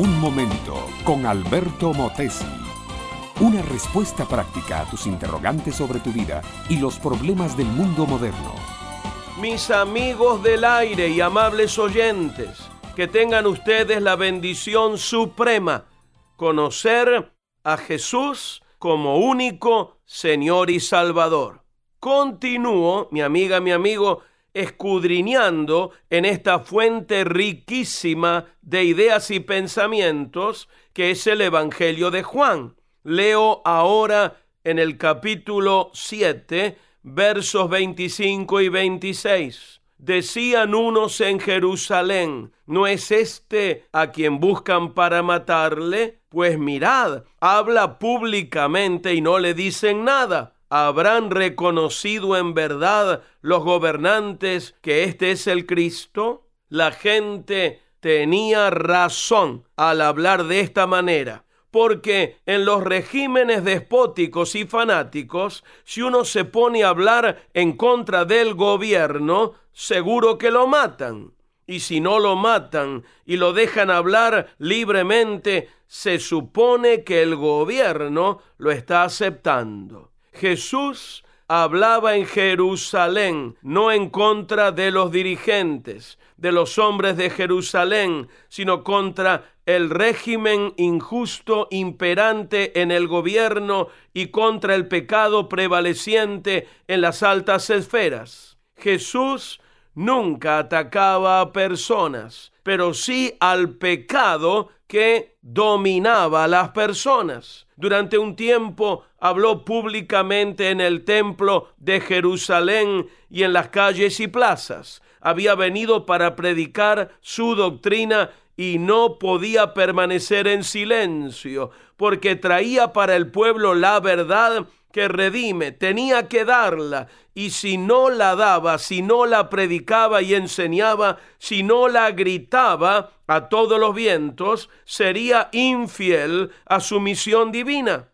Un momento con Alberto Motesi. Una respuesta práctica a tus interrogantes sobre tu vida y los problemas del mundo moderno. Mis amigos del aire y amables oyentes, que tengan ustedes la bendición suprema, conocer a Jesús como único Señor y Salvador. Continúo, mi amiga, mi amigo, escudriñando en esta fuente riquísima de ideas y pensamientos que es el Evangelio de Juan. Leo ahora en el capítulo 7, versos 25 y 26. Decían unos en Jerusalén, ¿no es este a quien buscan para matarle? Pues mirad, habla públicamente y no le dicen nada ¿Habrán reconocido en verdad los gobernantes que este es el Cristo? La gente tenía razón al hablar de esta manera, porque en los regímenes despóticos y fanáticos, si uno se pone a hablar en contra del gobierno, seguro que lo matan. Y si no lo matan y lo dejan hablar libremente, se supone que el gobierno lo está aceptando. Jesús hablaba en Jerusalén, no en contra de los dirigentes, de los hombres de Jerusalén, sino contra el régimen injusto imperante en el gobierno y contra el pecado prevaleciente en las altas esferas. Jesús nunca atacaba a personas, pero sí al pecado que dominaba a las personas. Durante un tiempo habló públicamente en el templo de Jerusalén y en las calles y plazas. Había venido para predicar su doctrina y no podía permanecer en silencio, porque traía para el pueblo la verdad que redime, tenía que darla, y si no la daba, si no la predicaba y enseñaba, si no la gritaba a todos los vientos, sería infiel a su misión divina.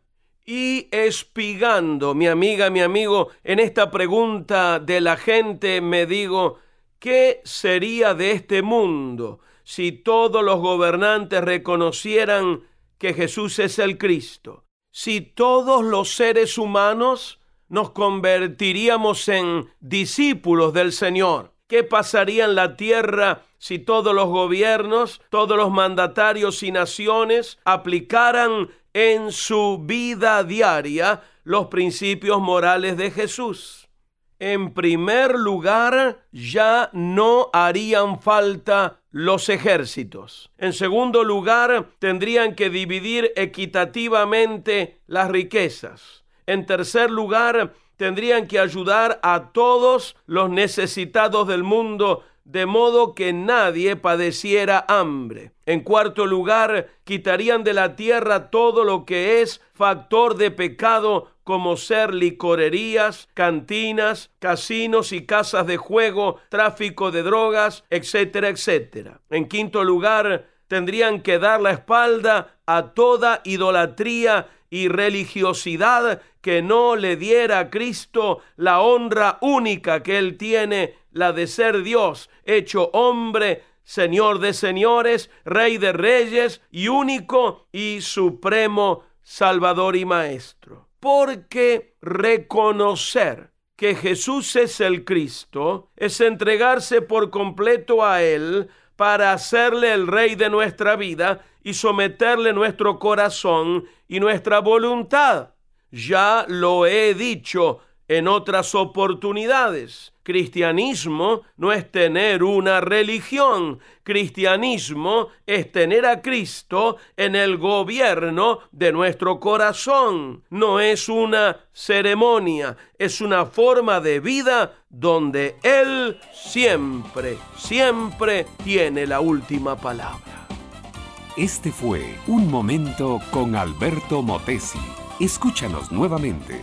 Y espigando, mi amiga, mi amigo, en esta pregunta de la gente, me digo, ¿qué sería de este mundo si todos los gobernantes reconocieran que Jesús es el Cristo? Si todos los seres humanos nos convertiríamos en discípulos del Señor. ¿Qué pasaría en la tierra si todos los gobiernos, todos los mandatarios y naciones aplicaran en su vida diaria los principios morales de Jesús? En primer lugar, ya no harían falta los ejércitos. En segundo lugar, tendrían que dividir equitativamente las riquezas. En tercer lugar, tendrían que ayudar a todos los necesitados del mundo de modo que nadie padeciera hambre. En cuarto lugar, quitarían de la tierra todo lo que es factor de pecado, como ser licorerías, cantinas, casinos y casas de juego, tráfico de drogas, etcétera, etcétera. En quinto lugar, tendrían que dar la espalda a toda idolatría y religiosidad que no le diera a Cristo la honra única que Él tiene, la de ser Dios, hecho hombre, Señor de señores, Rey de reyes y único y supremo Salvador y Maestro. Porque reconocer que Jesús es el Cristo es entregarse por completo a Él para hacerle el Rey de nuestra vida y someterle nuestro corazón y nuestra voluntad. Ya lo he dicho en otras oportunidades. Cristianismo no es tener una religión. Cristianismo es tener a Cristo en el gobierno de nuestro corazón. No es una ceremonia, es una forma de vida donde Él siempre, siempre tiene la última palabra. Este fue Un Momento con Alberto Motesi. Escúchanos nuevamente